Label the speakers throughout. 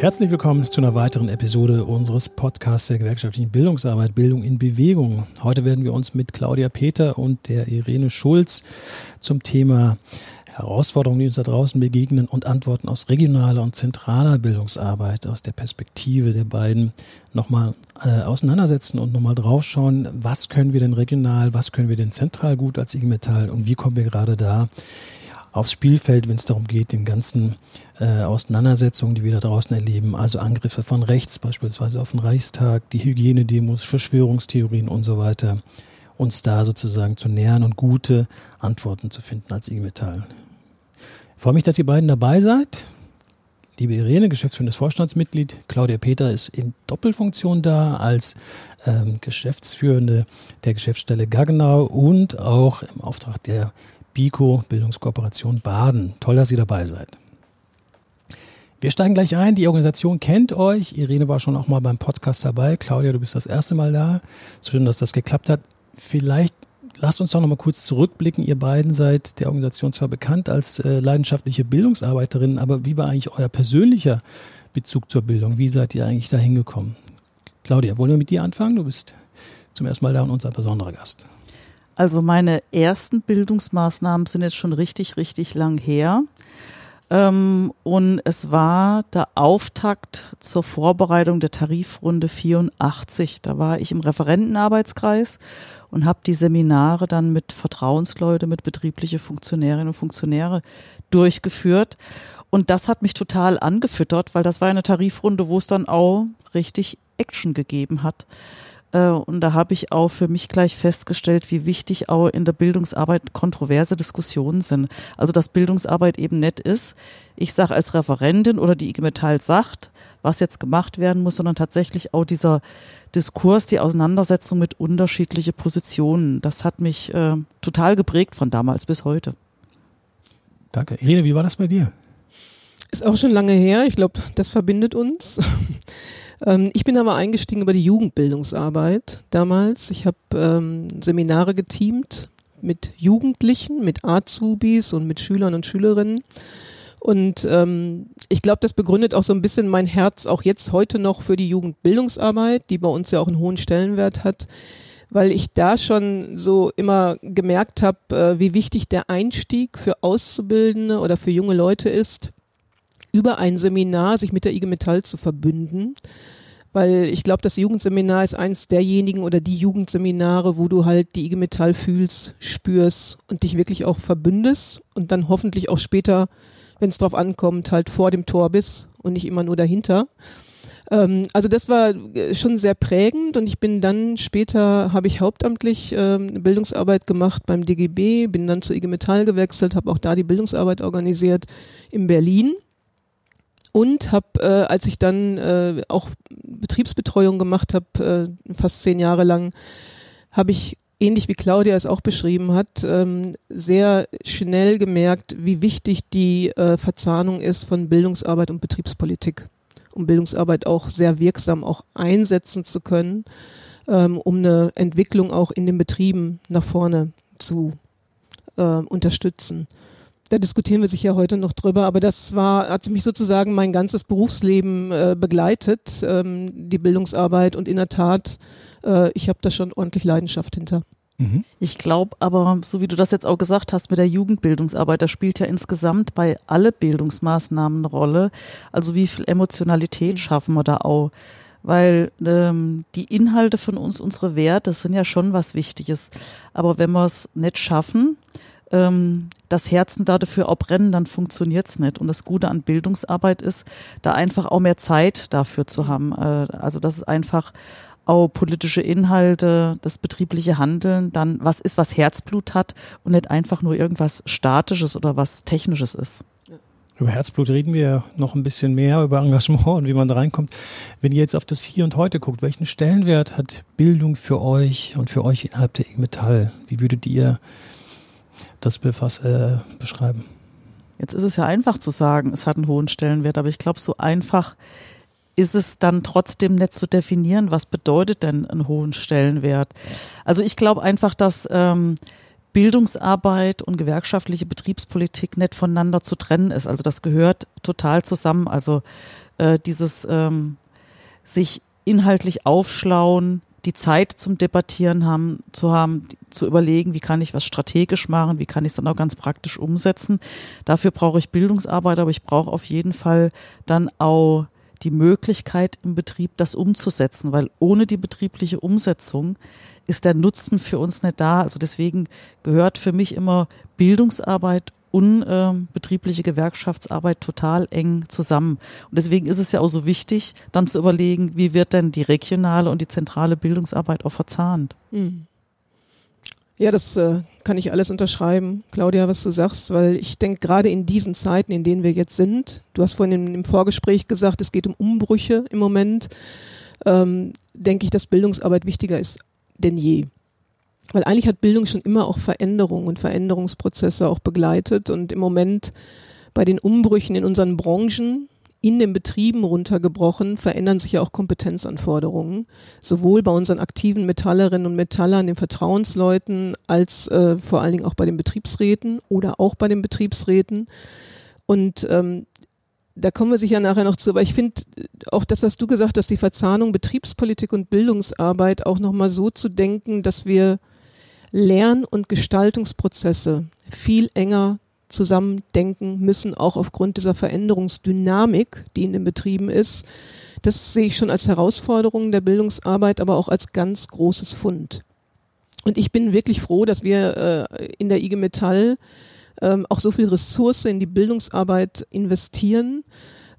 Speaker 1: Herzlich willkommen zu einer weiteren Episode unseres Podcasts der gewerkschaftlichen Bildungsarbeit Bildung in Bewegung. Heute werden wir uns mit Claudia Peter und der Irene Schulz zum Thema Herausforderungen, die uns da draußen begegnen und Antworten aus regionaler und zentraler Bildungsarbeit aus der Perspektive der beiden nochmal äh, auseinandersetzen und nochmal draufschauen, was können wir denn regional, was können wir denn zentral gut als IG Metall und wie kommen wir gerade da aufs Spielfeld, wenn es darum geht, den ganzen äh, Auseinandersetzungen, die wir da draußen erleben, also Angriffe von rechts beispielsweise auf den Reichstag, die Hygienedemos, Verschwörungstheorien und so weiter, uns da sozusagen zu nähern und gute Antworten zu finden als IG Metall. Ich freue mich, dass ihr beiden dabei seid. Liebe Irene, geschäftsführendes Vorstandsmitglied, Claudia Peter ist in Doppelfunktion da als ähm, Geschäftsführende der Geschäftsstelle Gaggenau und auch im Auftrag der BICO Bildungskooperation Baden. Toll, dass ihr dabei seid. Wir steigen gleich ein. Die Organisation kennt euch. Irene war schon auch mal beim Podcast dabei. Claudia, du bist das erste Mal da. Schön, dass das geklappt hat. Vielleicht lasst uns doch noch mal kurz zurückblicken. Ihr beiden seid der Organisation zwar bekannt als äh, leidenschaftliche Bildungsarbeiterinnen, aber wie war eigentlich euer persönlicher Bezug zur Bildung? Wie seid ihr eigentlich da hingekommen? Claudia, wollen wir mit dir anfangen? Du bist zum ersten Mal da und unser besonderer Gast.
Speaker 2: Also meine ersten Bildungsmaßnahmen sind jetzt schon richtig, richtig lang her. Ähm, und es war der Auftakt zur Vorbereitung der Tarifrunde 84. Da war ich im Referentenarbeitskreis und habe die Seminare dann mit Vertrauensleute, mit betriebliche Funktionärinnen und Funktionäre durchgeführt. Und das hat mich total angefüttert, weil das war eine Tarifrunde, wo es dann auch richtig Action gegeben hat. Äh, und da habe ich auch für mich gleich festgestellt, wie wichtig auch in der Bildungsarbeit kontroverse Diskussionen sind. Also dass Bildungsarbeit eben nett ist. Ich sage als Referentin oder die IG Metall sagt, was jetzt gemacht werden muss, sondern tatsächlich auch dieser Diskurs, die Auseinandersetzung mit unterschiedlichen Positionen. Das hat mich äh, total geprägt von damals bis heute.
Speaker 1: Danke. Irene, wie war das bei dir?
Speaker 3: Ist auch schon lange her. Ich glaube, das verbindet uns. Ähm, ich bin aber eingestiegen über die Jugendbildungsarbeit damals. Ich habe ähm, Seminare geteamt mit Jugendlichen, mit Azubis und mit Schülern und Schülerinnen. Und ähm, ich glaube, das begründet auch so ein bisschen mein Herz auch jetzt heute noch für die Jugendbildungsarbeit, die bei uns ja auch einen hohen Stellenwert hat, weil ich da schon so immer gemerkt habe, äh, wie wichtig der Einstieg für Auszubildende oder für junge Leute ist über ein Seminar sich mit der IG Metall zu verbünden. Weil ich glaube, das Jugendseminar ist eins derjenigen oder die Jugendseminare, wo du halt die IG Metall fühlst, spürst und dich wirklich auch verbündest und dann hoffentlich auch später, wenn es drauf ankommt, halt vor dem Tor bist und nicht immer nur dahinter. Ähm, also das war äh, schon sehr prägend und ich bin dann später, habe ich hauptamtlich ähm, Bildungsarbeit gemacht beim DGB, bin dann zur IG Metall gewechselt, habe auch da die Bildungsarbeit organisiert in Berlin und habe, äh, als ich dann äh, auch Betriebsbetreuung gemacht habe, äh, fast zehn Jahre lang, habe ich ähnlich wie Claudia es auch beschrieben hat, ähm, sehr schnell gemerkt, wie wichtig die äh, Verzahnung ist von Bildungsarbeit und Betriebspolitik, um Bildungsarbeit auch sehr wirksam auch einsetzen zu können, ähm, um eine Entwicklung auch in den Betrieben nach vorne zu äh, unterstützen da diskutieren wir sich ja heute noch drüber, aber das war, hat mich sozusagen mein ganzes Berufsleben äh, begleitet, ähm, die Bildungsarbeit und in der Tat, äh, ich habe da schon ordentlich Leidenschaft hinter.
Speaker 2: Mhm. Ich glaube aber, so wie du das jetzt auch gesagt hast mit der Jugendbildungsarbeit, da spielt ja insgesamt bei alle Bildungsmaßnahmen eine Rolle. Also wie viel Emotionalität mhm. schaffen wir da auch? Weil ähm, die Inhalte von uns, unsere Werte, sind ja schon was Wichtiges. Aber wenn wir es nicht schaffen, ähm, das Herzen da dafür auch brennen, dann funktioniert's nicht. Und das Gute an Bildungsarbeit ist, da einfach auch mehr Zeit dafür zu haben. Äh, also das ist einfach auch politische Inhalte, das betriebliche Handeln, dann was ist, was Herzblut hat und nicht einfach nur irgendwas Statisches oder was Technisches ist.
Speaker 1: Über Herzblut reden wir noch ein bisschen mehr, über Engagement und wie man da reinkommt. Wenn ihr jetzt auf das Hier und Heute guckt, welchen Stellenwert hat Bildung für euch und für euch innerhalb der IG Metall? Wie würdet ihr das befass, äh, beschreiben?
Speaker 2: Jetzt ist es ja einfach zu sagen, es hat einen hohen Stellenwert, aber ich glaube, so einfach ist es dann trotzdem nicht zu definieren, was bedeutet denn einen hohen Stellenwert. Also ich glaube einfach, dass ähm, Bildungsarbeit und gewerkschaftliche Betriebspolitik nicht voneinander zu trennen ist. Also das gehört total zusammen. Also äh, dieses ähm, sich inhaltlich aufschlauen, die Zeit zum Debattieren haben, zu haben, zu überlegen, wie kann ich was strategisch machen, wie kann ich es dann auch ganz praktisch umsetzen. Dafür brauche ich Bildungsarbeit, aber ich brauche auf jeden Fall dann auch die Möglichkeit im Betrieb, das umzusetzen, weil ohne die betriebliche Umsetzung ist der Nutzen für uns nicht da. Also deswegen gehört für mich immer Bildungsarbeit und äh, Gewerkschaftsarbeit total eng zusammen. Und deswegen ist es ja auch so wichtig, dann zu überlegen, wie wird denn die regionale und die zentrale Bildungsarbeit auch verzahnt. Hm.
Speaker 3: Ja, das äh, kann ich alles unterschreiben, Claudia, was du sagst, weil ich denke, gerade in diesen Zeiten, in denen wir jetzt sind, du hast vorhin im, im Vorgespräch gesagt, es geht um Umbrüche im Moment, ähm, denke ich, dass Bildungsarbeit wichtiger ist denn je. Weil eigentlich hat Bildung schon immer auch Veränderungen und Veränderungsprozesse auch begleitet und im Moment bei den Umbrüchen in unseren Branchen, in den Betrieben runtergebrochen, verändern sich ja auch Kompetenzanforderungen, sowohl bei unseren aktiven Metallerinnen und Metallern, den Vertrauensleuten, als äh, vor allen Dingen auch bei den Betriebsräten oder auch bei den Betriebsräten. Und ähm, da kommen wir sicher nachher noch zu, aber ich finde auch das, was du gesagt hast, die Verzahnung Betriebspolitik und Bildungsarbeit auch nochmal so zu denken, dass wir Lern- und Gestaltungsprozesse viel enger zusammendenken müssen, auch aufgrund dieser Veränderungsdynamik, die in den Betrieben ist. Das sehe ich schon als Herausforderung der Bildungsarbeit, aber auch als ganz großes Fund. Und ich bin wirklich froh, dass wir äh, in der IG Metall ähm, auch so viel Ressource in die Bildungsarbeit investieren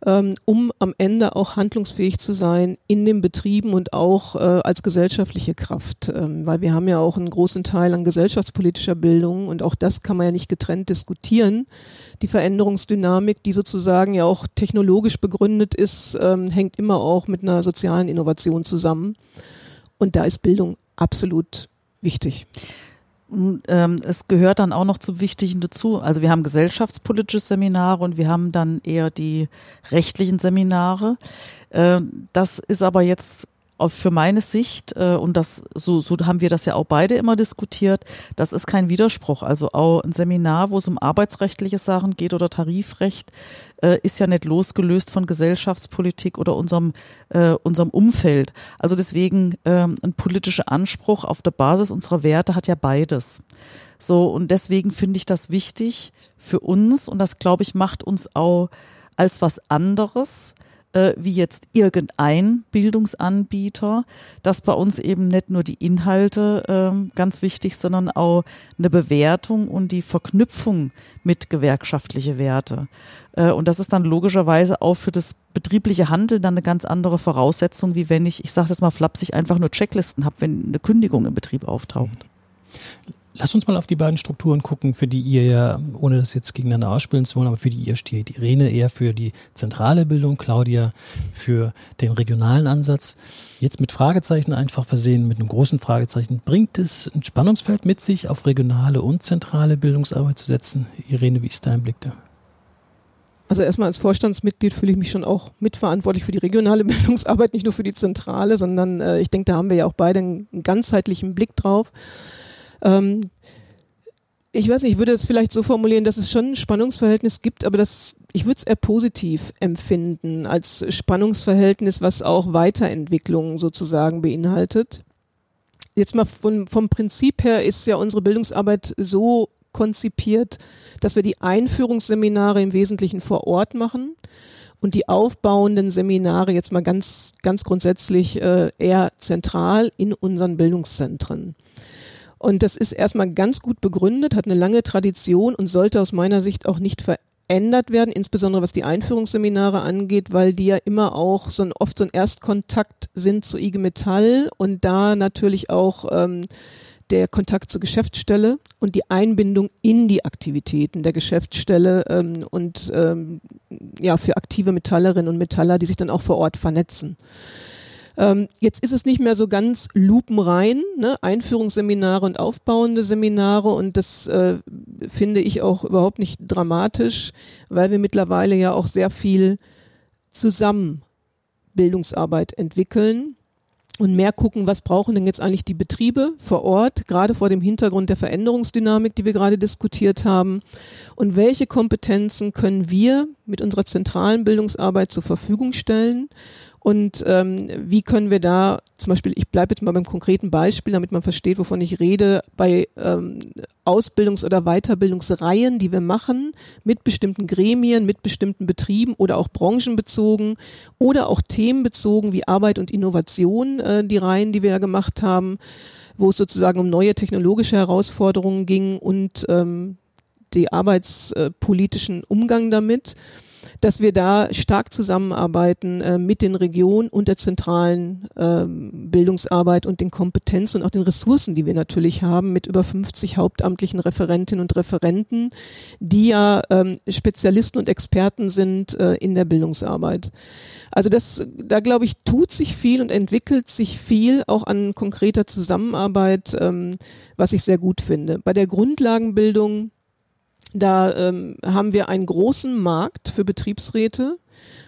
Speaker 3: ähm, um am Ende auch handlungsfähig zu sein in den Betrieben und auch äh, als gesellschaftliche Kraft. Ähm, weil wir haben ja auch einen großen Teil an gesellschaftspolitischer Bildung und auch das kann man ja nicht getrennt diskutieren. Die Veränderungsdynamik, die sozusagen ja auch technologisch begründet ist, ähm, hängt immer auch mit einer sozialen Innovation zusammen. Und da ist Bildung absolut wichtig
Speaker 2: ähm, es gehört dann auch noch zum Wichtigen dazu. Also wir haben gesellschaftspolitische Seminare und wir haben dann eher die rechtlichen Seminare. Äh, das ist aber jetzt für meine Sicht, äh, und das, so, so haben wir das ja auch beide immer diskutiert, das ist kein Widerspruch. Also auch ein Seminar, wo es um arbeitsrechtliche Sachen geht oder Tarifrecht, äh, ist ja nicht losgelöst von Gesellschaftspolitik oder unserem, äh, unserem Umfeld. Also deswegen ähm, ein politischer Anspruch auf der Basis unserer Werte hat ja beides. So, und deswegen finde ich das wichtig für uns und das, glaube ich, macht uns auch als was anderes äh, wie jetzt irgendein Bildungsanbieter, dass bei uns eben nicht nur die Inhalte äh, ganz wichtig, sondern auch eine Bewertung und die Verknüpfung mit gewerkschaftliche Werte. Äh, und das ist dann logischerweise auch für das betriebliche Handeln dann eine ganz andere Voraussetzung, wie wenn ich, ich sage jetzt mal flapsig, einfach nur Checklisten habe, wenn eine Kündigung im Betrieb auftaucht.
Speaker 1: Lass uns mal auf die beiden Strukturen gucken, für die ihr ja, ohne das jetzt gegeneinander ausspielen zu wollen, aber für die ihr steht. Irene eher für die zentrale Bildung, Claudia für den regionalen Ansatz. Jetzt mit Fragezeichen einfach versehen, mit einem großen Fragezeichen. Bringt es ein Spannungsfeld mit sich, auf regionale und zentrale Bildungsarbeit zu setzen? Irene, wie ist dein Blick da?
Speaker 3: Also erstmal als Vorstandsmitglied fühle ich mich schon auch mitverantwortlich für die regionale Bildungsarbeit, nicht nur für die zentrale, sondern äh, ich denke, da haben wir ja auch beide einen, einen ganzheitlichen Blick drauf. Ähm, ich weiß nicht, ich würde es vielleicht so formulieren, dass es schon ein Spannungsverhältnis gibt, aber das, ich würde es eher positiv empfinden als Spannungsverhältnis, was auch Weiterentwicklung sozusagen beinhaltet. Jetzt mal von, vom Prinzip her ist ja unsere Bildungsarbeit so konzipiert, dass wir die Einführungsseminare im Wesentlichen vor Ort machen und die aufbauenden Seminare jetzt mal ganz, ganz grundsätzlich äh, eher zentral in unseren Bildungszentren. Und das ist erstmal ganz gut begründet, hat eine lange Tradition und sollte aus meiner Sicht auch nicht verändert werden, insbesondere was die Einführungsseminare angeht, weil die ja immer auch so ein, oft so ein Erstkontakt sind zu IG Metall und da natürlich auch ähm, der Kontakt zur Geschäftsstelle und die Einbindung in die Aktivitäten der Geschäftsstelle ähm, und ähm, ja für aktive Metallerinnen und Metaller, die sich dann auch vor Ort vernetzen. Ähm, jetzt ist es nicht mehr so ganz lupenrein, ne? Einführungsseminare und aufbauende Seminare und das äh, finde ich auch überhaupt nicht dramatisch, weil wir mittlerweile ja auch sehr viel zusammen Bildungsarbeit entwickeln und mehr gucken, was brauchen denn jetzt eigentlich die Betriebe vor Ort, gerade vor dem Hintergrund der Veränderungsdynamik, die wir gerade diskutiert haben. Und welche Kompetenzen können wir mit unserer zentralen Bildungsarbeit zur Verfügung stellen? Und ähm, wie können wir da zum Beispiel, ich bleibe jetzt mal beim konkreten Beispiel, damit man versteht, wovon ich rede, bei ähm, Ausbildungs- oder Weiterbildungsreihen, die wir machen, mit bestimmten Gremien, mit bestimmten Betrieben oder auch branchenbezogen oder auch themenbezogen wie Arbeit und Innovation, äh, die Reihen, die wir ja gemacht haben, wo es sozusagen um neue technologische Herausforderungen ging und ähm, die arbeitspolitischen Umgang damit dass wir da stark zusammenarbeiten äh, mit den Regionen und der zentralen äh, Bildungsarbeit und den Kompetenzen und auch den Ressourcen, die wir natürlich haben, mit über 50 hauptamtlichen Referentinnen und Referenten, die ja ähm, Spezialisten und Experten sind äh, in der Bildungsarbeit. Also das, da glaube ich, tut sich viel und entwickelt sich viel auch an konkreter Zusammenarbeit, ähm, was ich sehr gut finde. Bei der Grundlagenbildung da ähm, haben wir einen großen Markt für Betriebsräte,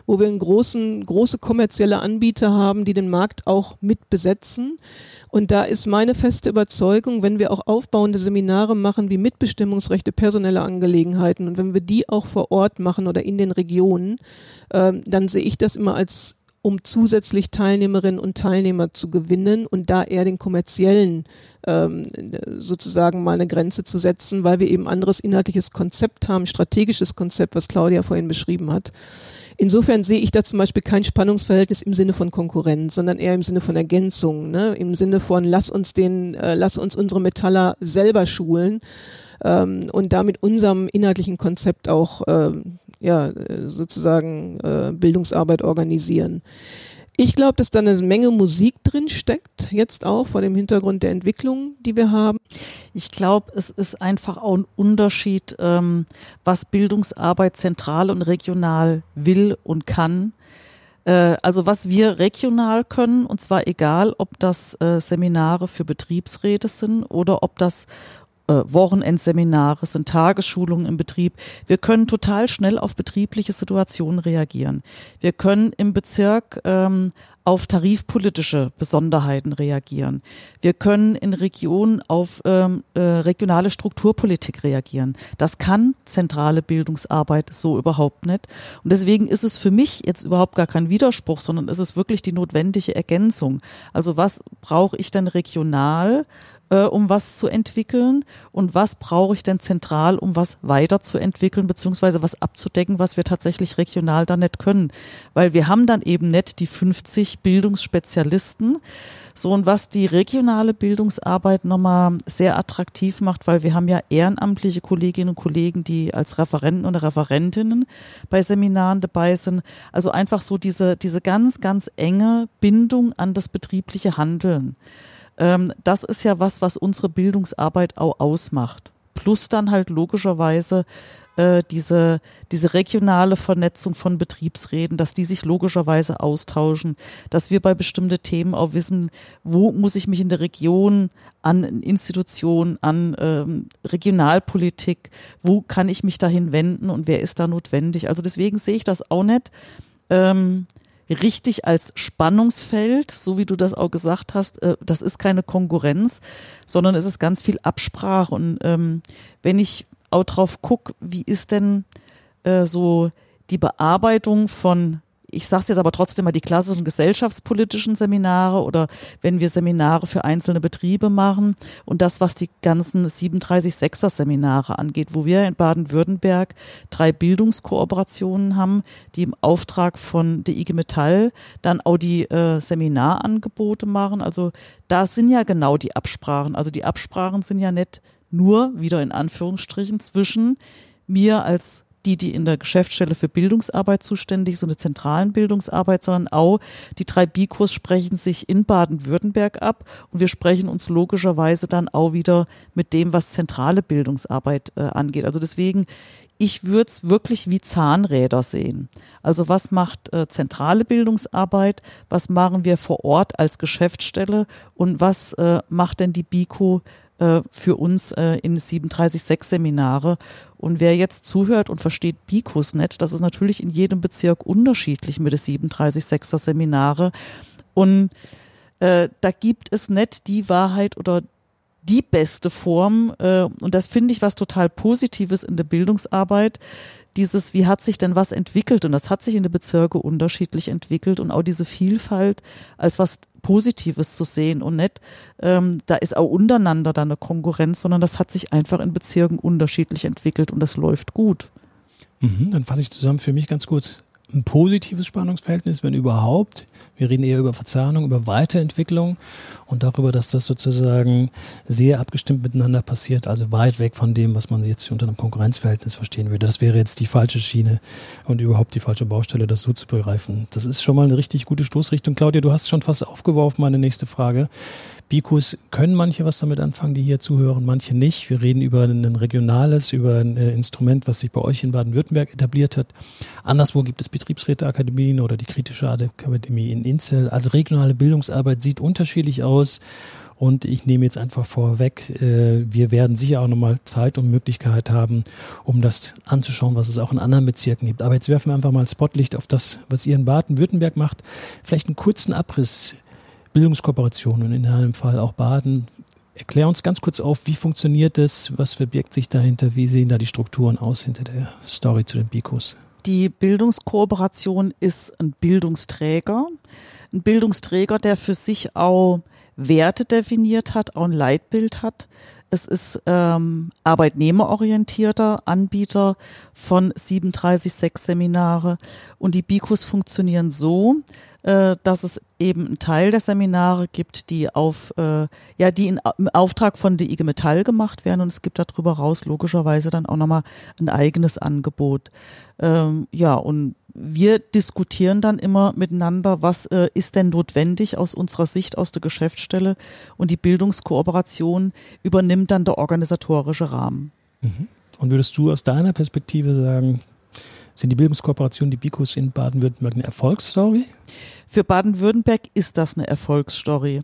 Speaker 3: wo wir einen großen, große kommerzielle Anbieter haben, die den Markt auch mit besetzen. Und da ist meine feste Überzeugung, wenn wir auch aufbauende Seminare machen wie Mitbestimmungsrechte, personelle Angelegenheiten und wenn wir die auch vor Ort machen oder in den Regionen, äh, dann sehe ich das immer als um zusätzlich Teilnehmerinnen und Teilnehmer zu gewinnen und da eher den kommerziellen ähm, sozusagen mal eine Grenze zu setzen, weil wir eben anderes inhaltliches Konzept haben, strategisches Konzept, was Claudia vorhin beschrieben hat. Insofern sehe ich da zum Beispiel kein Spannungsverhältnis im Sinne von Konkurrenz, sondern eher im Sinne von Ergänzung, ne? im Sinne von lass uns den, äh, lass uns unsere Metaller selber schulen ähm, und damit unserem inhaltlichen Konzept auch äh, ja, sozusagen äh, Bildungsarbeit organisieren. Ich glaube, dass da eine Menge Musik drin steckt, jetzt auch vor dem Hintergrund der Entwicklung, die wir haben.
Speaker 2: Ich glaube, es ist einfach auch ein Unterschied, ähm, was Bildungsarbeit zentral und regional will und kann. Äh, also was wir regional können, und zwar egal, ob das äh, Seminare für Betriebsräte sind oder ob das äh, Wochenendseminare, sind Tagesschulungen im Betrieb. Wir können total schnell auf betriebliche Situationen reagieren. Wir können im Bezirk ähm, auf tarifpolitische Besonderheiten reagieren. Wir können in Regionen auf ähm, äh, regionale Strukturpolitik reagieren. Das kann zentrale Bildungsarbeit so überhaupt nicht. Und deswegen ist es für mich jetzt überhaupt gar kein Widerspruch, sondern es ist wirklich die notwendige Ergänzung. Also was brauche ich denn regional? Äh, um was zu entwickeln und was brauche ich denn zentral, um was weiterzuentwickeln, beziehungsweise was abzudecken, was wir tatsächlich regional dann nicht können. Weil wir haben dann eben nicht die 50 Bildungsspezialisten, so und was die regionale Bildungsarbeit nochmal sehr attraktiv macht, weil wir haben ja ehrenamtliche Kolleginnen und Kollegen, die als Referenten und Referentinnen bei Seminaren dabei sind. Also einfach so diese, diese ganz, ganz enge Bindung an das betriebliche Handeln. Ähm, das ist ja was, was unsere Bildungsarbeit auch ausmacht. Plus dann halt logischerweise äh, diese, diese regionale Vernetzung von Betriebsräten, dass die sich logischerweise austauschen, dass wir bei bestimmten Themen auch wissen, wo muss ich mich in der Region an Institutionen, an ähm, Regionalpolitik, wo kann ich mich dahin wenden und wer ist da notwendig. Also deswegen sehe ich das auch nicht. Ähm, richtig als Spannungsfeld, so wie du das auch gesagt hast. Äh, das ist keine Konkurrenz, sondern es ist ganz viel Absprache. Und ähm, wenn ich auch drauf gucke, wie ist denn äh, so die Bearbeitung von ich sage jetzt aber trotzdem mal die klassischen gesellschaftspolitischen Seminare oder wenn wir Seminare für einzelne Betriebe machen und das, was die ganzen 37-6er Seminare angeht, wo wir in Baden-Württemberg drei Bildungskooperationen haben, die im Auftrag von der IG Metall dann auch die äh, Seminarangebote machen. Also da sind ja genau die Absprachen. Also die Absprachen sind ja nicht nur wieder in Anführungsstrichen zwischen mir als die, die in der Geschäftsstelle für Bildungsarbeit zuständig sind, eine zentralen Bildungsarbeit, sondern auch die drei Bikos sprechen sich in Baden-Württemberg ab und wir sprechen uns logischerweise dann auch wieder mit dem, was zentrale Bildungsarbeit äh, angeht. Also deswegen, ich würde es wirklich wie Zahnräder sehen. Also was macht äh, zentrale Bildungsarbeit, was machen wir vor Ort als Geschäftsstelle und was äh, macht denn die Biko äh, für uns äh, in 37.6 Seminare. Und wer jetzt zuhört und versteht Bicus nicht, das ist natürlich in jedem Bezirk unterschiedlich mit den 37.6er Seminare. Und äh, da gibt es nicht die Wahrheit oder die beste Form. Äh, und das finde ich was total Positives in der Bildungsarbeit. Dieses, wie hat sich denn was entwickelt? Und das hat sich in den Bezirken unterschiedlich entwickelt und auch diese Vielfalt als was Positives zu sehen und nicht, ähm, da ist auch untereinander dann eine Konkurrenz, sondern das hat sich einfach in Bezirken unterschiedlich entwickelt und das läuft gut.
Speaker 1: Mhm, dann fasse ich zusammen für mich ganz kurz ein positives Spannungsverhältnis, wenn überhaupt. Wir reden eher über Verzahnung, über Weiterentwicklung und darüber, dass das sozusagen sehr abgestimmt miteinander passiert, also weit weg von dem, was man jetzt unter einem Konkurrenzverhältnis verstehen würde. Das wäre jetzt die falsche Schiene und überhaupt die falsche Baustelle, das so zu begreifen. Das ist schon mal eine richtig gute Stoßrichtung. Claudia, du hast schon fast aufgeworfen, meine nächste Frage. Bikus können manche was damit anfangen, die hier zuhören, manche nicht. Wir reden über ein regionales, über ein äh, Instrument, was sich bei euch in Baden-Württemberg etabliert hat. Anderswo gibt es Betriebsräteakademien oder die kritische Akademie in Inzell. Also regionale Bildungsarbeit sieht unterschiedlich aus. Und ich nehme jetzt einfach vorweg, äh, wir werden sicher auch nochmal Zeit und Möglichkeit haben, um das anzuschauen, was es auch in anderen Bezirken gibt. Aber jetzt werfen wir einfach mal Spotlicht auf das, was ihr in Baden-Württemberg macht. Vielleicht einen kurzen Abriss Bildungskooperationen in einem Fall auch Baden. Erklär uns ganz kurz auf, wie funktioniert das, was verbirgt sich dahinter, wie sehen da die Strukturen aus hinter der Story zu den Bikos?
Speaker 2: Die Bildungskooperation ist ein Bildungsträger, ein Bildungsträger, der für sich auch Werte definiert hat, auch ein Leitbild hat. Es ist ähm, arbeitnehmerorientierter Anbieter von 37,6 Seminare und die Bikos funktionieren so, äh, dass es eben einen Teil der Seminare gibt, die auf, äh, ja, die in, im Auftrag von der IG Metall gemacht werden und es gibt darüber raus logischerweise dann auch nochmal ein eigenes Angebot. Ähm, ja, und wir diskutieren dann immer miteinander, was äh, ist denn notwendig aus unserer Sicht, aus der Geschäftsstelle und die Bildungskooperation übernimmt dann der organisatorische Rahmen.
Speaker 1: Mhm. Und würdest du aus deiner Perspektive sagen, sind die Bildungskooperationen, die BIKUS in Baden-Württemberg eine Erfolgsstory?
Speaker 2: Für Baden-Württemberg ist das eine Erfolgsstory.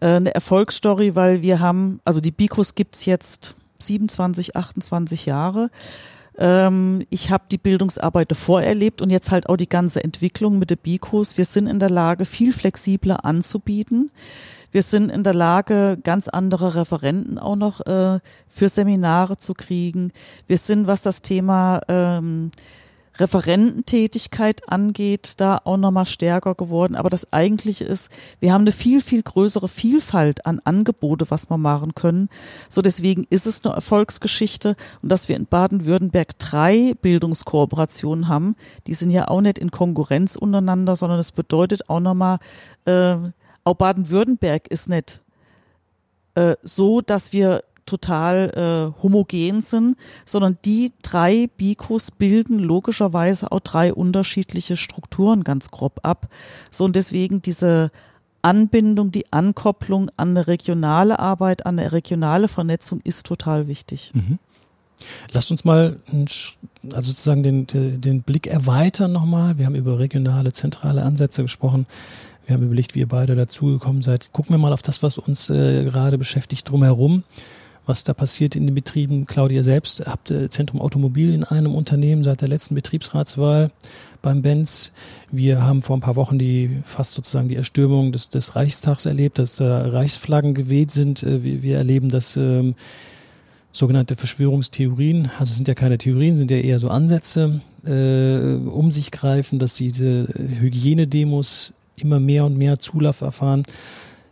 Speaker 2: Äh, eine Erfolgsstory, weil wir haben, also die BIKUS gibt's jetzt 27, 28 Jahre. Ähm, ich habe die Bildungsarbeit davor erlebt und jetzt halt auch die ganze Entwicklung mit der BIKUS. Wir sind in der Lage, viel flexibler anzubieten. Wir sind in der Lage, ganz andere Referenten auch noch äh, für Seminare zu kriegen. Wir sind, was das Thema ähm, Referententätigkeit angeht, da auch nochmal stärker geworden. Aber das Eigentliche ist, wir haben eine viel, viel größere Vielfalt an Angebote, was wir machen können. So deswegen ist es eine Erfolgsgeschichte und dass wir in Baden-Württemberg drei Bildungskooperationen haben, die sind ja auch nicht in Konkurrenz untereinander, sondern es bedeutet auch nochmal, äh, auch Baden-Württemberg ist nicht äh, so, dass wir total äh, homogen sind, sondern die drei Bikos bilden logischerweise auch drei unterschiedliche Strukturen ganz grob ab. So und deswegen diese Anbindung, die Ankopplung an eine regionale Arbeit, an eine regionale Vernetzung ist total wichtig. Mhm.
Speaker 1: Lasst uns mal also sozusagen den, den Blick erweitern nochmal. Wir haben über regionale, zentrale Ansätze gesprochen. Wir haben überlegt, wie ihr beide dazugekommen seid. Gucken wir mal auf das, was uns äh, gerade beschäftigt drumherum was da passiert in den Betrieben. Claudia selbst habt äh, Zentrum Automobil in einem Unternehmen seit der letzten Betriebsratswahl beim Benz. Wir haben vor ein paar Wochen die fast sozusagen die Erstürmung des, des Reichstags erlebt, dass da Reichsflaggen geweht sind. Äh, wir, wir erleben das ähm, sogenannte Verschwörungstheorien, also es sind ja keine Theorien, sind ja eher so Ansätze, äh, um sich greifen, dass diese Hygienedemos immer mehr und mehr Zulauf erfahren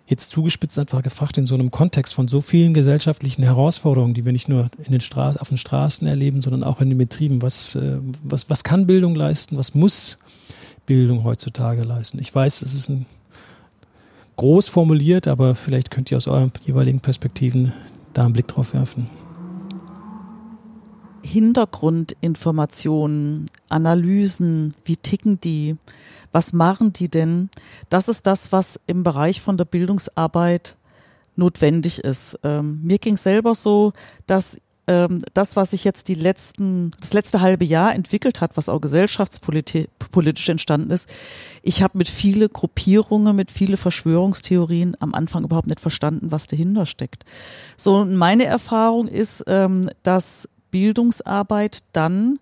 Speaker 1: jetzt zugespitzt einfach gefragt in so einem Kontext von so vielen gesellschaftlichen Herausforderungen, die wir nicht nur in den Straßen, auf den Straßen erleben, sondern auch in den Betrieben. Was, äh, was, was kann Bildung leisten? Was muss Bildung heutzutage leisten? Ich weiß, es ist ein groß formuliert, aber vielleicht könnt ihr aus euren jeweiligen Perspektiven da einen Blick drauf werfen.
Speaker 2: Hintergrundinformationen, Analysen, wie ticken die, was machen die denn? Das ist das, was im Bereich von der Bildungsarbeit notwendig ist. Ähm, mir ging selber so, dass ähm, das, was sich jetzt die letzten, das letzte halbe Jahr entwickelt hat, was auch gesellschaftspolitisch entstanden ist, ich habe mit viele Gruppierungen, mit viele Verschwörungstheorien am Anfang überhaupt nicht verstanden, was dahinter steckt. So, meine Erfahrung ist, ähm, dass Bildungsarbeit dann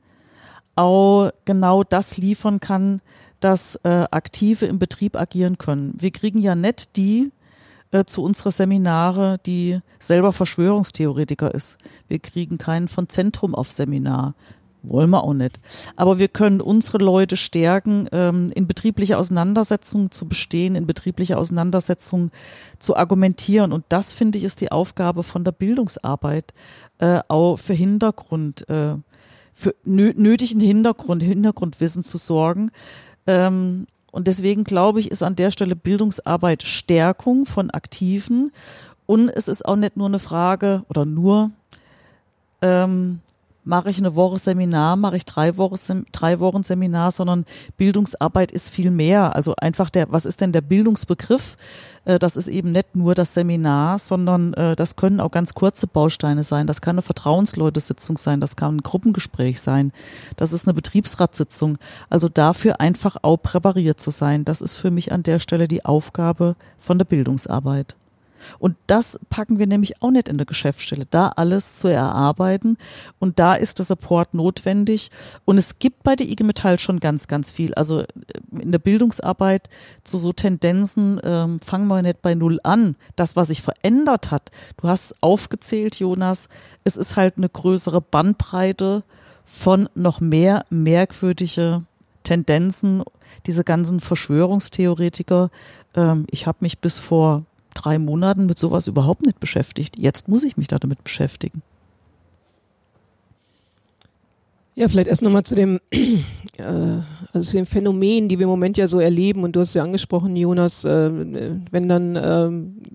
Speaker 2: auch genau das liefern kann, dass äh, Aktive im Betrieb agieren können. Wir kriegen ja nicht die äh, zu unserer Seminare, die selber Verschwörungstheoretiker ist. Wir kriegen keinen von Zentrum auf Seminar. Wollen wir auch nicht. Aber wir können unsere Leute stärken, ähm, in betriebliche Auseinandersetzungen zu bestehen, in betriebliche Auseinandersetzungen zu argumentieren. Und das, finde ich, ist die Aufgabe von der Bildungsarbeit, äh, auch für Hintergrund, äh, für nö nötigen Hintergrund, Hintergrundwissen zu sorgen. Ähm, und deswegen glaube ich, ist an der Stelle Bildungsarbeit Stärkung von Aktiven. Und es ist auch nicht nur eine Frage oder nur, ähm, mache ich eine Woche Seminar, mache ich drei Wochen, drei Wochen Seminar, sondern Bildungsarbeit ist viel mehr. Also einfach der, was ist denn der Bildungsbegriff? Äh, das ist eben nicht nur das Seminar, sondern äh, das können auch ganz kurze Bausteine sein. Das kann eine Vertrauensleutesitzung sein, das kann ein Gruppengespräch sein, das ist eine Betriebsratssitzung. Also dafür einfach auch präpariert zu sein, das ist für mich an der Stelle die Aufgabe von der Bildungsarbeit. Und das packen wir nämlich auch nicht in der Geschäftsstelle, da alles zu erarbeiten. Und da ist der Support notwendig. Und es gibt bei der IG Metall schon ganz, ganz viel. Also äh, in der Bildungsarbeit zu so Tendenzen ähm, fangen wir nicht bei Null an. Das, was sich verändert hat, du hast aufgezählt, Jonas, es ist halt eine größere Bandbreite von noch mehr merkwürdige Tendenzen, diese ganzen Verschwörungstheoretiker. Ähm, ich habe mich bis vor drei Monaten mit sowas überhaupt nicht beschäftigt. Jetzt muss ich mich da damit beschäftigen.
Speaker 3: Ja, vielleicht erst nochmal zu dem, äh, also zu dem Phänomen, die wir im Moment ja so erleben. Und du hast ja angesprochen, Jonas, äh, wenn dann äh,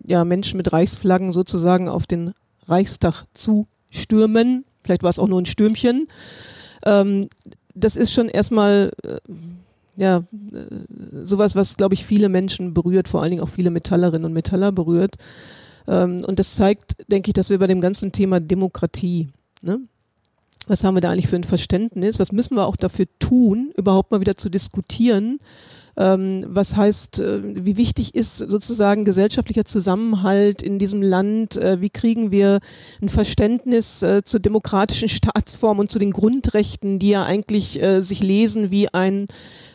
Speaker 3: ja Menschen mit Reichsflaggen sozusagen auf den Reichstag zustürmen, vielleicht war es auch nur ein Stürmchen. Ähm, das ist schon erstmal äh, ja, äh, sowas, was, glaube ich, viele Menschen berührt, vor allen Dingen auch viele Metallerinnen und Metaller berührt. Ähm, und das zeigt, denke ich, dass wir bei dem ganzen Thema Demokratie, ne? was haben wir da eigentlich für ein Verständnis? Was müssen wir auch dafür tun, überhaupt mal wieder zu diskutieren? Ähm, was heißt, äh, wie wichtig ist sozusagen gesellschaftlicher Zusammenhalt in diesem Land? Äh, wie kriegen wir ein Verständnis äh, zur demokratischen Staatsform und zu den Grundrechten, die ja eigentlich äh, sich lesen wie ein,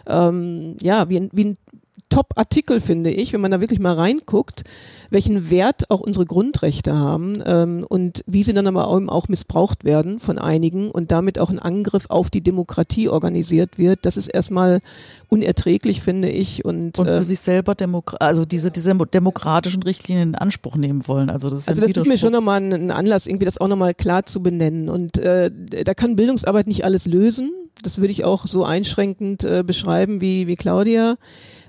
Speaker 3: ähm, ja, wie ein, wie ein Top-Artikel, finde ich, wenn man da wirklich mal reinguckt, welchen Wert auch unsere Grundrechte haben ähm, und wie sie dann aber auch missbraucht werden von einigen und damit auch ein Angriff auf die Demokratie organisiert wird. Das ist erstmal unerträglich, finde ich. Und,
Speaker 2: und für äh, sich selber also diese, diese demokratischen Richtlinien in Anspruch nehmen wollen. Also das ist,
Speaker 3: also das ist mir schon nochmal ein, ein Anlass, irgendwie das auch nochmal klar zu benennen. Und äh, da kann Bildungsarbeit nicht alles lösen. Das würde ich auch so einschränkend äh, beschreiben wie, wie Claudia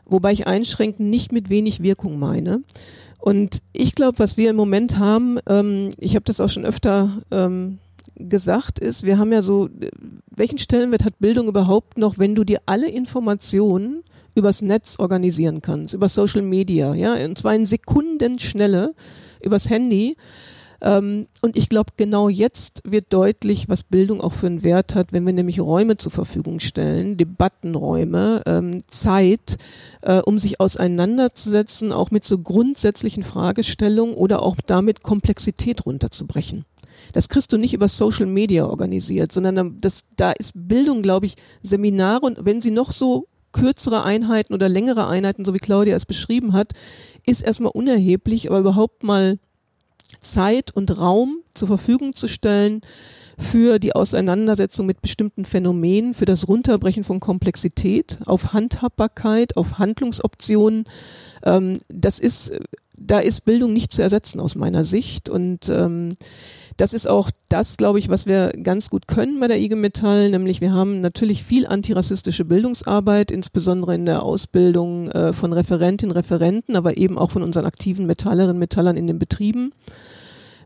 Speaker 3: wobei ich einschränken nicht mit wenig Wirkung meine. Und ich glaube, was wir im Moment haben, ähm, ich habe das auch schon öfter ähm, gesagt, ist, wir haben ja so, welchen Stellenwert hat Bildung überhaupt noch, wenn du dir alle Informationen übers Netz organisieren kannst, über Social Media, ja, und zwar in Sekundenschnelle übers Handy. Ähm, und ich glaube, genau jetzt wird deutlich, was Bildung auch für einen Wert hat, wenn wir nämlich Räume zur Verfügung stellen, Debattenräume, ähm, Zeit, äh, um sich auseinanderzusetzen, auch mit so grundsätzlichen Fragestellungen oder auch damit Komplexität runterzubrechen. Das kriegst du nicht über Social Media organisiert, sondern das, da ist Bildung, glaube ich, Seminare und wenn sie noch so kürzere Einheiten oder längere Einheiten, so wie Claudia es beschrieben hat, ist erstmal unerheblich, aber überhaupt mal Zeit und Raum zur Verfügung zu stellen für die Auseinandersetzung mit bestimmten Phänomenen, für das Runterbrechen von Komplexität auf Handhabbarkeit, auf Handlungsoptionen. Ähm, das ist, da ist Bildung nicht zu ersetzen aus meiner Sicht und ähm, das ist auch das, glaube ich, was wir ganz gut können bei der IG Metall, nämlich wir haben natürlich viel antirassistische Bildungsarbeit, insbesondere in der Ausbildung äh, von Referentinnen, Referenten, aber eben auch von unseren aktiven Metallerinnen, Metallern in den Betrieben.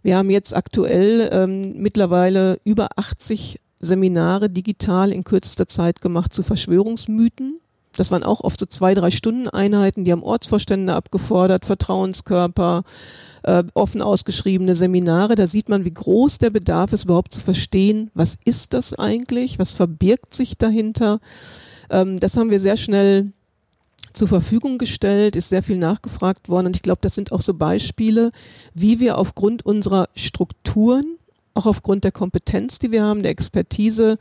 Speaker 3: Wir haben jetzt aktuell ähm, mittlerweile über 80 Seminare digital in kürzester Zeit gemacht zu Verschwörungsmythen. Das waren auch oft so zwei, drei Stunden Einheiten, die haben Ortsvorstände abgefordert, Vertrauenskörper, äh, offen ausgeschriebene Seminare. Da sieht man, wie groß der Bedarf ist, überhaupt zu verstehen, was ist das eigentlich, was verbirgt sich dahinter. Ähm, das haben wir sehr schnell zur Verfügung gestellt, ist sehr viel nachgefragt worden und ich glaube, das sind auch so Beispiele, wie wir aufgrund unserer Strukturen, auch aufgrund der Kompetenz, die wir haben, der Expertise,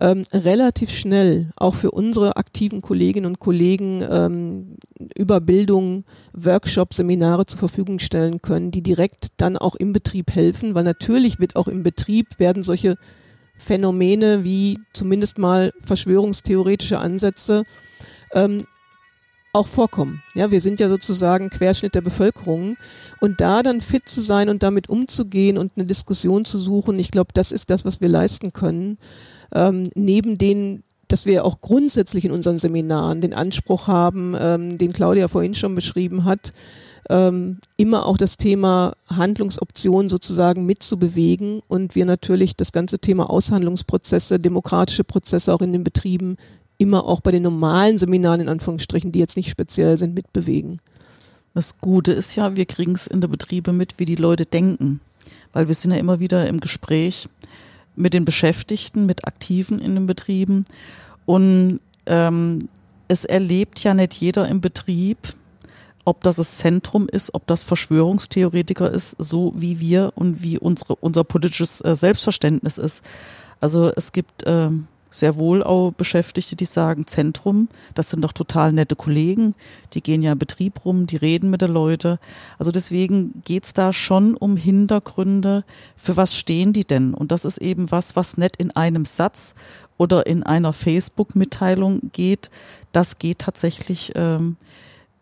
Speaker 3: ähm, relativ schnell auch für unsere aktiven Kolleginnen und Kollegen ähm, über Bildung, Workshops, Seminare zur Verfügung stellen können, die direkt dann auch im Betrieb helfen, weil natürlich wird auch im Betrieb werden solche Phänomene wie zumindest mal verschwörungstheoretische Ansätze ähm, auch vorkommen. Ja, wir sind ja sozusagen Querschnitt der Bevölkerung und da dann fit zu sein und damit umzugehen und eine Diskussion zu suchen, ich glaube, das ist das, was wir leisten können. Ähm, neben den dass wir auch grundsätzlich in unseren Seminaren den Anspruch haben, ähm, den Claudia vorhin schon beschrieben hat, ähm, immer auch das Thema Handlungsoptionen sozusagen mitzubewegen und wir natürlich das ganze Thema Aushandlungsprozesse, demokratische Prozesse auch in den Betrieben immer auch bei den normalen Seminaren in Anführungsstrichen, die jetzt nicht speziell sind, mitbewegen.
Speaker 2: Das Gute ist ja, wir kriegen es in der Betriebe mit, wie die Leute denken, weil wir sind ja immer wieder im Gespräch mit den Beschäftigten, mit Aktiven in den Betrieben und ähm, es erlebt ja nicht jeder im Betrieb, ob das das Zentrum ist, ob das Verschwörungstheoretiker ist, so wie wir und wie unsere, unser politisches äh, Selbstverständnis ist. Also es gibt ähm, sehr wohl auch Beschäftigte, die sagen, Zentrum, das sind doch total nette Kollegen, die gehen ja im Betrieb rum, die reden mit den Leuten. Also deswegen geht's da schon um Hintergründe, für was stehen die denn? Und das ist eben was, was nicht in einem Satz oder in einer Facebook-Mitteilung geht. Das geht tatsächlich ähm,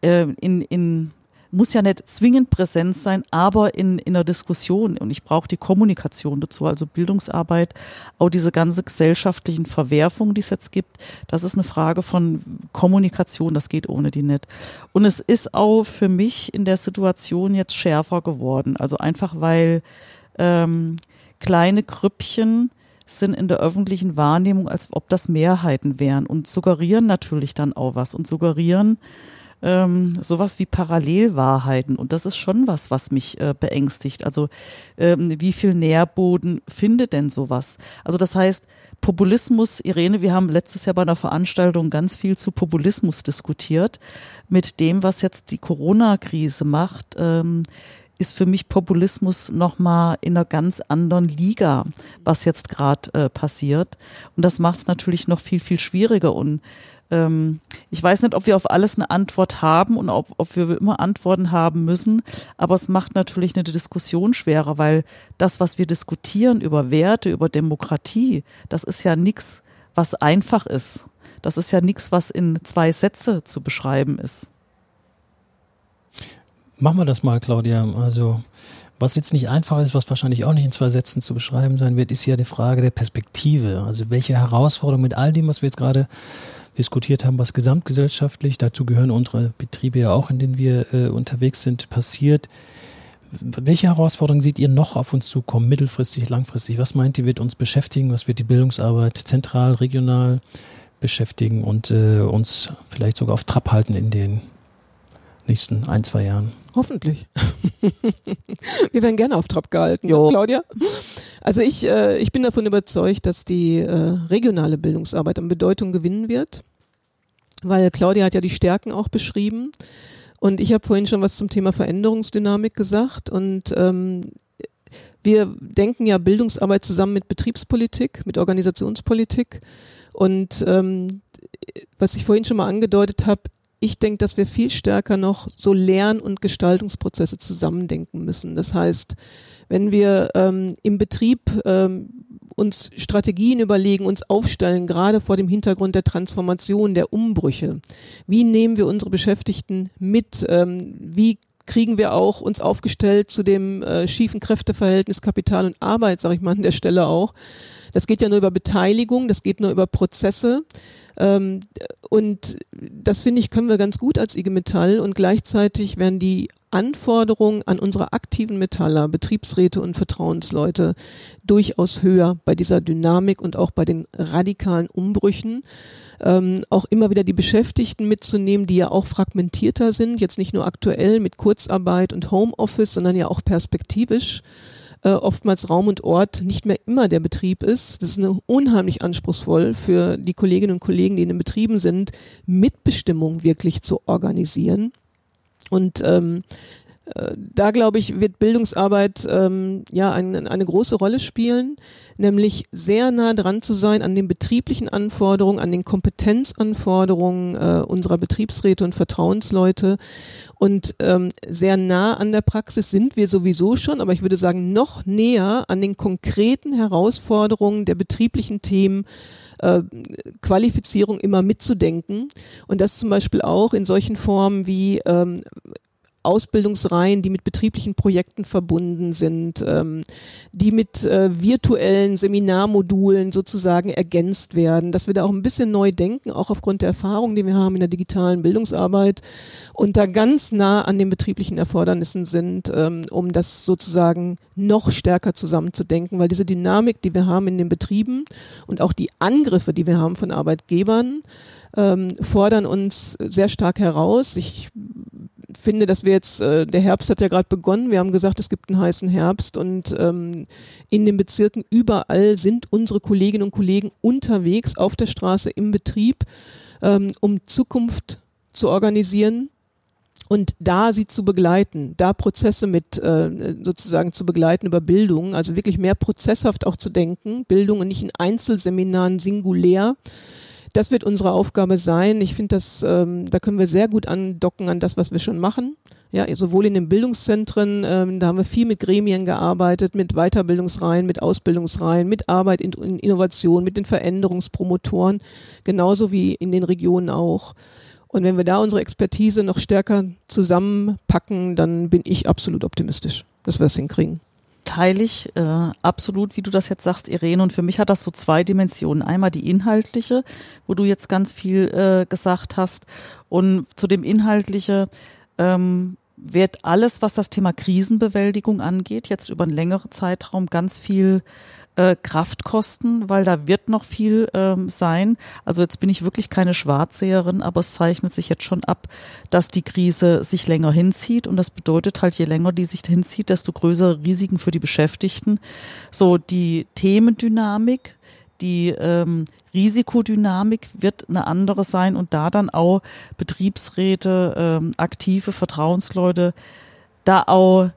Speaker 2: äh, in, in muss ja nicht zwingend präsent sein, aber in, in einer Diskussion. Und ich brauche die Kommunikation dazu, also Bildungsarbeit, auch diese ganze gesellschaftlichen Verwerfungen, die es jetzt gibt. Das ist eine Frage von Kommunikation, das geht ohne die nicht. Und es ist auch für mich in der Situation jetzt schärfer geworden. Also einfach weil ähm, kleine Grüppchen sind in der öffentlichen Wahrnehmung, als ob das Mehrheiten wären und suggerieren natürlich dann auch was und suggerieren, ähm, sowas wie Parallelwahrheiten. Und das ist schon was, was mich äh, beängstigt. Also ähm, wie viel Nährboden findet denn sowas? Also das heißt, Populismus, Irene, wir haben letztes Jahr bei einer Veranstaltung ganz viel zu Populismus diskutiert. Mit dem, was jetzt die Corona-Krise macht, ähm, ist für mich Populismus nochmal in einer ganz anderen Liga, was jetzt gerade äh, passiert. Und das macht es natürlich noch viel, viel schwieriger. Und ähm, ich weiß nicht, ob wir auf alles eine Antwort haben und ob, ob wir immer Antworten haben müssen, aber es macht natürlich eine Diskussion schwerer, weil das, was wir diskutieren über Werte, über Demokratie, das ist ja nichts, was einfach ist. Das ist ja nichts, was in zwei Sätze zu beschreiben ist.
Speaker 1: Machen wir das mal, Claudia. Also, was jetzt nicht einfach ist, was wahrscheinlich auch nicht in zwei Sätzen zu beschreiben sein wird, ist ja die Frage der Perspektive. Also, welche Herausforderungen mit all dem, was wir jetzt gerade diskutiert haben, was gesamtgesellschaftlich, dazu gehören unsere Betriebe ja auch, in denen wir äh, unterwegs sind, passiert. Welche Herausforderungen seht ihr noch auf uns zukommen, mittelfristig, langfristig? Was meint ihr, wird uns beschäftigen? Was wird die Bildungsarbeit zentral, regional beschäftigen und äh, uns vielleicht sogar auf Trab halten in den nächsten ein, zwei Jahren?
Speaker 3: Hoffentlich. wir werden gerne auf Trab gehalten, jo. Claudia. Also ich, äh, ich bin davon überzeugt, dass die äh, regionale Bildungsarbeit an Bedeutung gewinnen wird, weil Claudia hat ja die Stärken auch beschrieben. Und ich habe vorhin schon was zum Thema Veränderungsdynamik gesagt. Und ähm, wir denken ja Bildungsarbeit zusammen mit Betriebspolitik, mit Organisationspolitik. Und ähm, was ich vorhin schon mal angedeutet habe, ich denke, dass wir viel stärker noch so Lern- und Gestaltungsprozesse zusammendenken müssen. Das heißt, wenn wir ähm, im Betrieb ähm, uns Strategien überlegen, uns aufstellen, gerade vor dem Hintergrund der Transformation, der Umbrüche. Wie nehmen wir unsere Beschäftigten mit? Ähm, wie kriegen wir auch uns aufgestellt zu dem äh, schiefen Kräfteverhältnis Kapital und Arbeit, sage ich mal an der Stelle auch. Das geht ja nur über Beteiligung, das geht nur über Prozesse. Ähm, und das finde ich, können wir ganz gut als IG Metall. Und gleichzeitig werden die Anforderungen an unsere aktiven Metaller, Betriebsräte und Vertrauensleute durchaus höher bei dieser Dynamik und auch bei den radikalen Umbrüchen. Ähm, auch immer wieder die Beschäftigten mitzunehmen, die ja auch fragmentierter sind, jetzt nicht nur aktuell mit Kurzarbeit und Homeoffice, sondern ja auch perspektivisch äh, oftmals Raum und Ort nicht mehr immer der Betrieb ist. Das ist eine unheimlich anspruchsvoll für die Kolleginnen und Kollegen, die in den Betrieben sind, Mitbestimmung wirklich zu organisieren. Und ähm, äh, da glaube ich, wird Bildungsarbeit ähm, ja ein, eine große Rolle spielen, nämlich sehr nah dran zu sein an den betrieblichen Anforderungen, an den Kompetenzanforderungen äh, unserer Betriebsräte und Vertrauensleute. Und ähm, sehr nah an der Praxis sind wir sowieso schon, aber ich würde sagen noch näher an den konkreten Herausforderungen der betrieblichen Themen äh, Qualifizierung immer mitzudenken. Und das zum Beispiel auch in solchen Formen wie ähm, Ausbildungsreihen, die mit betrieblichen Projekten verbunden sind, ähm, die mit äh, virtuellen Seminarmodulen sozusagen ergänzt werden, dass wir da auch ein bisschen neu denken, auch aufgrund der Erfahrung, die wir haben in der digitalen Bildungsarbeit und da ganz nah an den betrieblichen Erfordernissen sind, ähm, um das sozusagen noch stärker zusammenzudenken, weil diese Dynamik, die wir haben in den Betrieben und auch die Angriffe, die wir haben von Arbeitgebern, ähm, fordern uns sehr stark heraus. Ich finde, dass wir jetzt, äh, der Herbst hat ja gerade begonnen, wir haben gesagt, es gibt einen heißen Herbst und ähm, in den Bezirken überall sind unsere Kolleginnen und Kollegen unterwegs auf der Straße im Betrieb, ähm, um Zukunft zu organisieren und da sie zu begleiten, da Prozesse mit äh, sozusagen zu begleiten über Bildung, also wirklich mehr prozesshaft auch zu denken, Bildung und nicht in Einzelseminaren singulär, das wird unsere Aufgabe sein. Ich finde, das, ähm, da können wir sehr gut andocken an das, was wir schon machen. Ja, sowohl in den Bildungszentren, ähm, da haben wir viel mit Gremien gearbeitet, mit Weiterbildungsreihen, mit Ausbildungsreihen, mit Arbeit in, in Innovation, mit den Veränderungspromotoren, genauso wie in den Regionen auch. Und wenn wir da unsere Expertise noch stärker zusammenpacken, dann bin ich absolut optimistisch, dass wir es hinkriegen
Speaker 2: teile ich äh, absolut, wie du das jetzt sagst, Irene. Und für mich hat das so zwei Dimensionen. Einmal die inhaltliche, wo du jetzt ganz viel äh, gesagt hast. Und zu dem inhaltliche ähm, wird alles, was das Thema Krisenbewältigung angeht, jetzt über einen längeren Zeitraum ganz viel äh, Kraftkosten, weil da wird noch viel ähm, sein. Also jetzt bin ich wirklich keine Schwarzseherin, aber es zeichnet sich jetzt schon ab, dass die Krise sich länger hinzieht und das bedeutet halt, je länger die sich hinzieht, desto größere Risiken für die Beschäftigten. So die Themendynamik, die ähm, Risikodynamik wird eine andere sein und da dann auch Betriebsräte, ähm, aktive Vertrauensleute da auch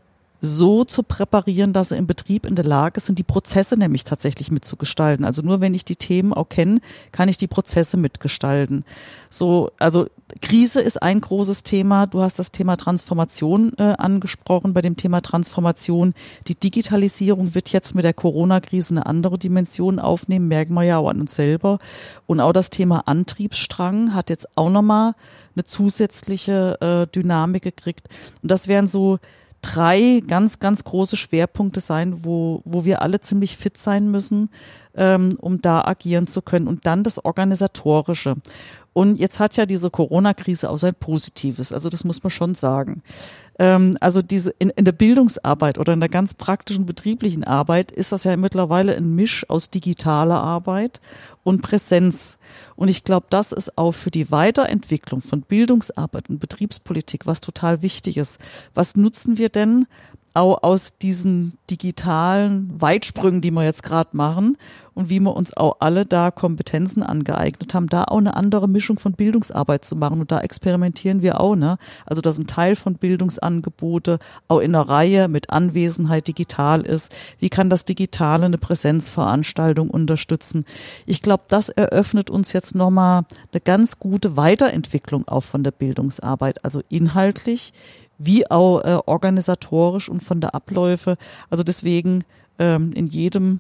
Speaker 2: so zu präparieren, dass sie im Betrieb in der Lage sind, die Prozesse nämlich tatsächlich mitzugestalten. Also nur wenn ich die Themen auch kenne, kann ich die Prozesse mitgestalten. So, also Krise ist ein großes Thema. Du hast das Thema Transformation äh, angesprochen. Bei dem Thema Transformation, die Digitalisierung wird jetzt mit der Corona-Krise eine andere Dimension aufnehmen, merken wir ja auch an uns selber. Und auch das Thema Antriebsstrang hat jetzt auch nochmal eine zusätzliche äh, Dynamik gekriegt. Und das wären so drei ganz, ganz große Schwerpunkte sein, wo, wo wir alle ziemlich fit sein müssen, ähm, um da agieren zu können. Und dann das Organisatorische. Und jetzt hat ja diese Corona-Krise auch sein Positives. Also das muss man schon sagen. Ähm, also diese in, in der Bildungsarbeit oder in der ganz praktischen betrieblichen Arbeit ist das ja mittlerweile ein Misch aus digitaler Arbeit und Präsenz. Und ich glaube, das ist auch für die Weiterentwicklung von Bildungsarbeit und Betriebspolitik was total wichtig ist. Was nutzen wir denn auch aus diesen digitalen Weitsprüngen, die wir jetzt gerade machen und wie wir uns auch alle da Kompetenzen angeeignet haben, da auch eine andere Mischung von Bildungsarbeit zu machen. Und da experimentieren wir auch, ne? Also, dass ein Teil von Bildungsangebote auch in einer Reihe mit Anwesenheit digital ist. Wie kann das Digitale eine Präsenzveranstaltung unterstützen? Ich glaube, das eröffnet uns jetzt nochmal eine ganz gute Weiterentwicklung auch von der Bildungsarbeit. Also inhaltlich, wie auch äh, organisatorisch und von der Abläufe. Also deswegen ähm, in jedem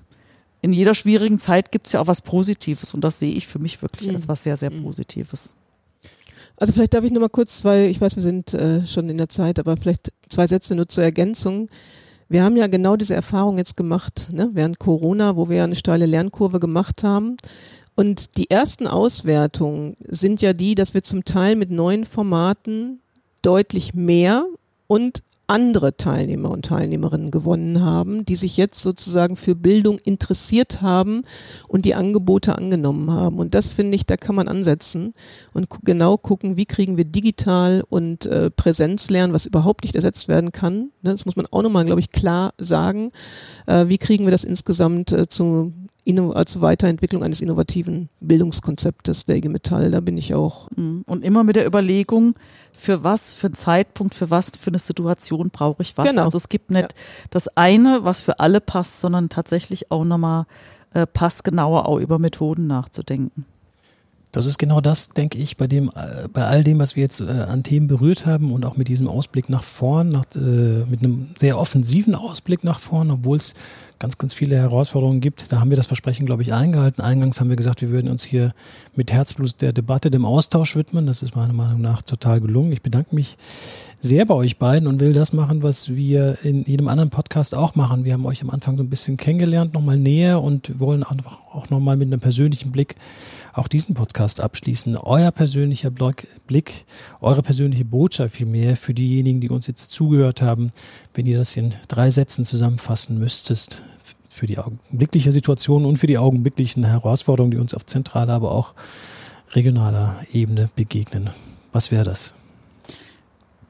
Speaker 2: in jeder schwierigen Zeit gibt es ja auch was Positives und das sehe ich für mich wirklich mhm. als was sehr, sehr mhm. Positives.
Speaker 3: Also vielleicht darf ich noch mal kurz zwei, ich weiß, wir sind äh, schon in der Zeit, aber vielleicht zwei Sätze nur zur Ergänzung. Wir haben ja genau diese Erfahrung jetzt gemacht, ne, während Corona, wo wir ja eine steile Lernkurve gemacht haben. Und die ersten Auswertungen sind ja die, dass wir zum Teil mit neuen Formaten deutlich mehr und andere Teilnehmer und Teilnehmerinnen gewonnen haben, die sich jetzt sozusagen für Bildung interessiert haben und die Angebote angenommen haben. Und das finde ich, da kann man ansetzen und genau gucken, wie kriegen wir digital und äh, Präsenzlernen, was überhaupt nicht ersetzt werden kann. Ne, das muss man auch nochmal, glaube ich, klar sagen. Äh, wie kriegen wir das insgesamt äh, zu als Weiterentwicklung eines innovativen Bildungskonzeptes der IG Metall. Da bin ich auch.
Speaker 2: Mhm. Und immer mit der Überlegung, für was, für einen Zeitpunkt, für was, für eine Situation brauche ich was.
Speaker 3: Genau.
Speaker 2: Also es gibt nicht ja. das eine, was für alle passt, sondern tatsächlich auch nochmal äh, passgenauer auch über Methoden nachzudenken.
Speaker 1: Das ist genau das, denke ich, bei dem, bei all dem, was wir jetzt äh, an Themen berührt haben und auch mit diesem Ausblick nach vorn, nach, äh, mit einem sehr offensiven Ausblick nach vorn, obwohl es ganz, ganz viele Herausforderungen gibt. Da haben wir das Versprechen, glaube ich, eingehalten. Eingangs haben wir gesagt, wir würden uns hier mit Herzblut der Debatte, dem Austausch widmen. Das ist meiner Meinung nach total gelungen. Ich bedanke mich sehr bei euch beiden und will das machen, was wir in jedem anderen Podcast auch machen. Wir haben euch am Anfang so ein bisschen kennengelernt, nochmal näher und wollen einfach auch nochmal mit einem persönlichen Blick auch diesen Podcast abschließen. Euer persönlicher Blick, eure persönliche Botschaft vielmehr für diejenigen, die uns jetzt zugehört haben, wenn ihr das in drei Sätzen zusammenfassen müsstest, für die augenblickliche Situation und für die augenblicklichen Herausforderungen, die uns auf zentraler, aber auch regionaler Ebene begegnen. Was wäre das?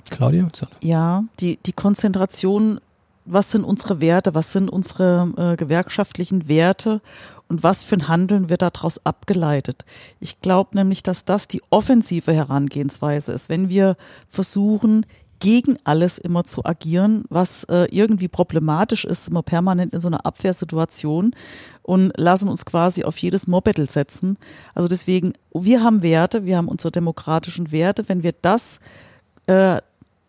Speaker 1: Claudia?
Speaker 2: Ja, die, die Konzentration, was sind unsere Werte, was sind unsere äh, gewerkschaftlichen Werte und was für ein Handeln wird daraus abgeleitet. Ich glaube nämlich, dass das die offensive Herangehensweise ist, wenn wir versuchen, gegen alles immer zu agieren, was äh, irgendwie problematisch ist, immer permanent in so einer Abwehrsituation und lassen uns quasi auf jedes Mopedel setzen. Also deswegen, wir haben Werte, wir haben unsere demokratischen Werte. Wenn wir das äh,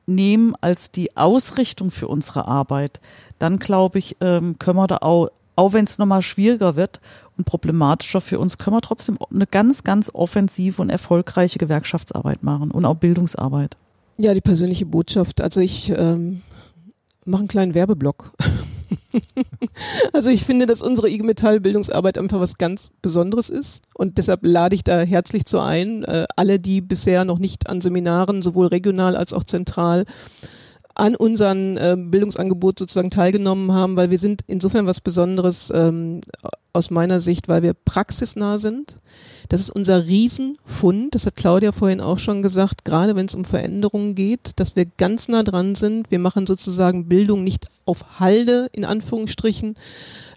Speaker 2: nehmen als die Ausrichtung für unsere Arbeit, dann glaube ich, ähm, können wir da auch, auch wenn es nochmal schwieriger wird und problematischer für uns, können wir trotzdem eine ganz, ganz offensive und erfolgreiche Gewerkschaftsarbeit machen und auch Bildungsarbeit.
Speaker 3: Ja, die persönliche Botschaft. Also ich ähm, mache einen kleinen Werbeblock. also ich finde, dass unsere IG Metall Bildungsarbeit einfach was ganz Besonderes ist und deshalb lade ich da herzlich zu ein, äh, alle, die bisher noch nicht an Seminaren sowohl regional als auch zentral an unserem äh, Bildungsangebot sozusagen teilgenommen haben, weil wir sind insofern was Besonderes ähm, aus meiner Sicht, weil wir praxisnah sind. Das ist unser Riesenfund, das hat Claudia vorhin auch schon gesagt, gerade wenn es um Veränderungen geht, dass wir ganz nah dran sind. Wir machen sozusagen Bildung nicht auf Halde, in Anführungsstrichen,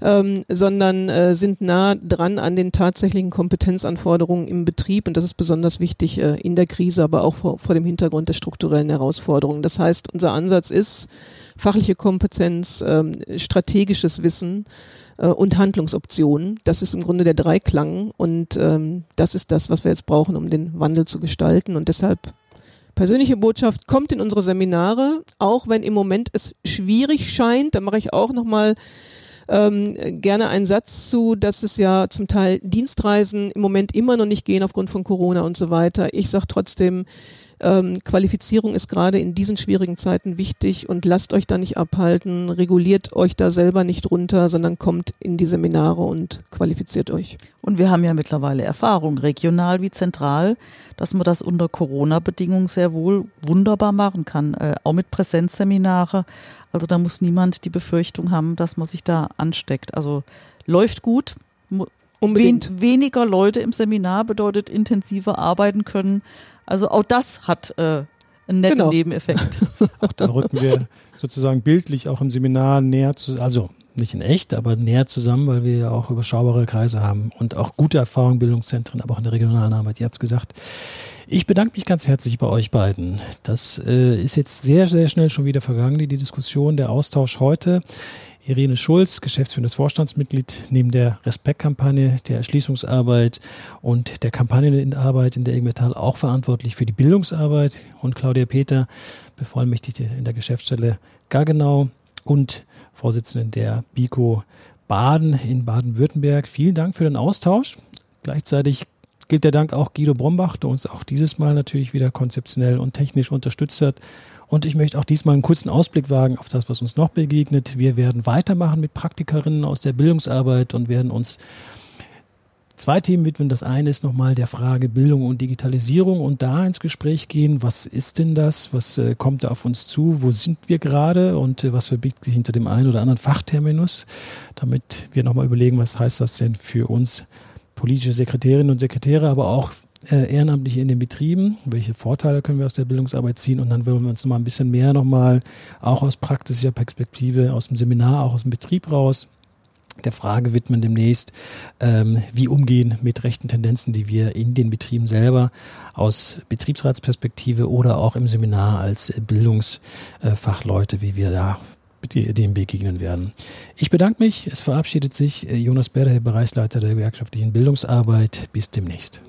Speaker 3: ähm, sondern äh, sind nah dran an den tatsächlichen Kompetenzanforderungen im Betrieb. Und das ist besonders wichtig äh, in der Krise, aber auch vor, vor dem Hintergrund der strukturellen Herausforderungen. Das heißt, unser Ansatz ist fachliche Kompetenz, ähm, strategisches Wissen, äh, und Handlungsoptionen. Das ist im Grunde der Dreiklang und ähm, das ist das, was wir jetzt brauchen, um den Wandel zu gestalten. Und deshalb persönliche Botschaft kommt in unsere Seminare, auch wenn im Moment es schwierig scheint. Da mache ich auch nochmal ähm, gerne einen Satz zu, dass es ja zum Teil Dienstreisen im Moment immer noch nicht gehen aufgrund von Corona und so weiter. Ich sage trotzdem, ähm, Qualifizierung ist gerade in diesen schwierigen Zeiten wichtig und lasst euch da nicht abhalten, reguliert euch da selber nicht runter, sondern kommt in die Seminare und qualifiziert euch.
Speaker 2: Und wir haben ja mittlerweile Erfahrung, regional wie zentral, dass man das unter Corona-Bedingungen sehr wohl wunderbar machen kann, äh, auch mit Präsenzseminare. Also da muss niemand die Befürchtung haben, dass man sich da ansteckt. Also läuft gut. Unbedingt. Wen, weniger Leute im Seminar bedeutet intensiver arbeiten können. Also auch das hat äh, einen netten genau. Nebeneffekt.
Speaker 1: auch da rücken wir sozusagen bildlich auch im Seminar näher zu, also nicht in echt, aber näher zusammen, weil wir ja auch überschaubare Kreise haben und auch gute Erfahrungen, Bildungszentren, aber auch in der regionalen Arbeit. Ihr habt es gesagt. Ich bedanke mich ganz herzlich bei euch beiden. Das äh, ist jetzt sehr, sehr schnell schon wieder vergangen, die Diskussion, der Austausch heute. Irene Schulz, geschäftsführendes Vorstandsmitglied, neben der Respektkampagne, der Erschließungsarbeit und der Kampagnenarbeit in der IG Metall auch verantwortlich für die Bildungsarbeit und Claudia Peter, Bevollmächtigte in der Geschäftsstelle Gaggenau und Vorsitzende der BICO Baden in Baden-Württemberg. Vielen Dank für den Austausch. Gleichzeitig gilt der Dank auch Guido Brombach, der uns auch dieses Mal natürlich wieder konzeptionell und technisch unterstützt hat und ich möchte auch diesmal einen kurzen Ausblick wagen auf das, was uns noch begegnet. Wir werden weitermachen mit Praktikerinnen aus der Bildungsarbeit und werden uns zwei Themen widmen. Das eine ist nochmal der Frage Bildung und Digitalisierung und da ins Gespräch gehen. Was ist denn das? Was äh, kommt da auf uns zu? Wo sind wir gerade? Und äh, was verbirgt sich hinter dem einen oder anderen Fachterminus? Damit wir nochmal überlegen, was heißt das denn für uns politische Sekretärinnen und Sekretäre, aber auch äh, Ehrenamtliche in den Betrieben, welche Vorteile können wir aus der Bildungsarbeit ziehen und dann wollen wir uns noch mal ein bisschen mehr nochmal auch aus praktischer Perspektive, aus dem Seminar, auch aus dem Betrieb raus der Frage widmen demnächst, ähm, wie umgehen mit rechten Tendenzen, die wir in den Betrieben selber aus Betriebsratsperspektive oder auch im Seminar als Bildungsfachleute, wie wir da dem begegnen werden. Ich bedanke mich. Es verabschiedet sich Jonas Berder, Bereichsleiter der gewerkschaftlichen Bildungsarbeit. Bis demnächst.